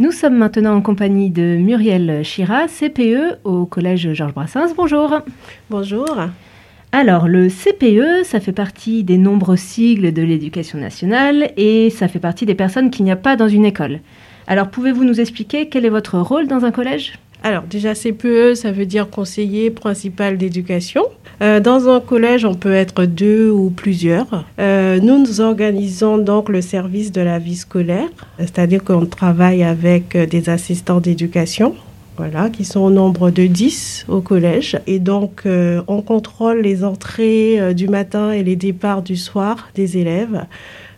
Nous sommes maintenant en compagnie de Muriel Chira, CPE au Collège Georges Brassens. Bonjour. Bonjour. Alors, le CPE, ça fait partie des nombreux sigles de l'éducation nationale et ça fait partie des personnes qu'il n'y a pas dans une école. Alors, pouvez-vous nous expliquer quel est votre rôle dans un collège? Alors déjà CPE, ça veut dire conseiller principal d'éducation. Euh, dans un collège, on peut être deux ou plusieurs. Euh, nous, nous organisons donc le service de la vie scolaire, c'est-à-dire qu'on travaille avec euh, des assistants d'éducation. Voilà, qui sont au nombre de 10 au collège. Et donc, on contrôle les entrées du matin et les départs du soir des élèves.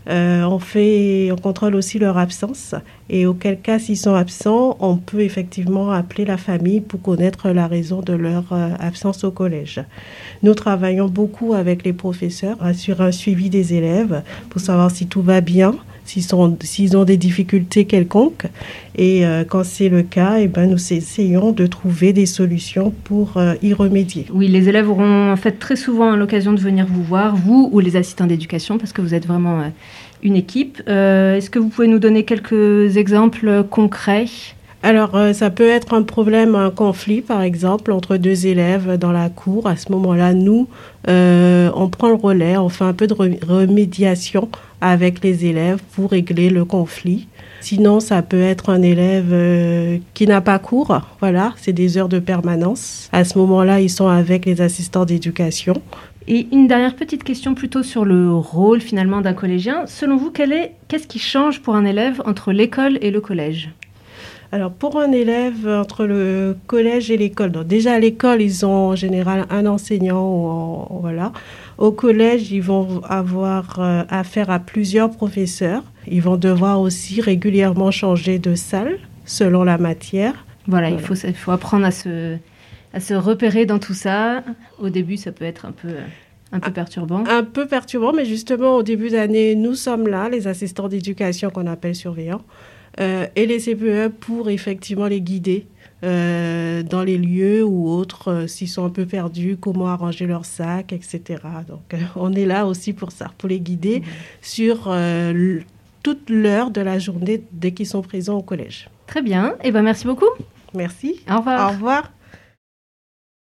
Euh, on fait, on contrôle aussi leur absence et auquel cas, s'ils sont absents, on peut effectivement appeler la famille pour connaître la raison de leur euh, absence au collège. Nous travaillons beaucoup avec les professeurs sur un suivi des élèves pour savoir si tout va bien, s'ils ont des difficultés quelconques. Et euh, quand c'est le cas, et eh ben, nous essayons de trouver des solutions pour y remédier. Oui, les élèves auront en fait très souvent l'occasion de venir vous voir, vous ou les assistants d'éducation, parce que vous êtes vraiment une équipe. Euh, est-ce que vous pouvez nous donner quelques exemples concrets alors, euh, ça peut être un problème, un conflit, par exemple, entre deux élèves dans la cour. À ce moment-là, nous, euh, on prend le relais, on fait un peu de remédiation avec les élèves pour régler le conflit. Sinon, ça peut être un élève qui n'a pas cours. Voilà, c'est des heures de permanence. À ce moment-là, ils sont avec les assistants d'éducation. Et une dernière petite question plutôt sur le rôle finalement d'un collégien. Selon vous, qu'est-ce qui change pour un élève entre l'école et le collège? Alors pour un élève entre le collège et l'école, déjà à l'école ils ont en général un enseignant, voilà. Au collège ils vont avoir euh, affaire à plusieurs professeurs. Ils vont devoir aussi régulièrement changer de salle selon la matière. Voilà, Il, faut, il faut apprendre à se à se repérer dans tout ça. Au début, ça peut être un peu, un peu perturbant. Un peu perturbant, mais justement, au début d'année, nous sommes là, les assistants d'éducation qu'on appelle surveillants, et les CPE pour effectivement les guider. Euh, dans les lieux ou autres, euh, s'ils sont un peu perdus, comment arranger leur sac, etc. Donc, on est là aussi pour ça, pour les guider mmh. sur toute l'heure de la journée dès qu'ils sont présents au collège. Très bien. Et eh ben, merci beaucoup. Merci. Au revoir. Au revoir.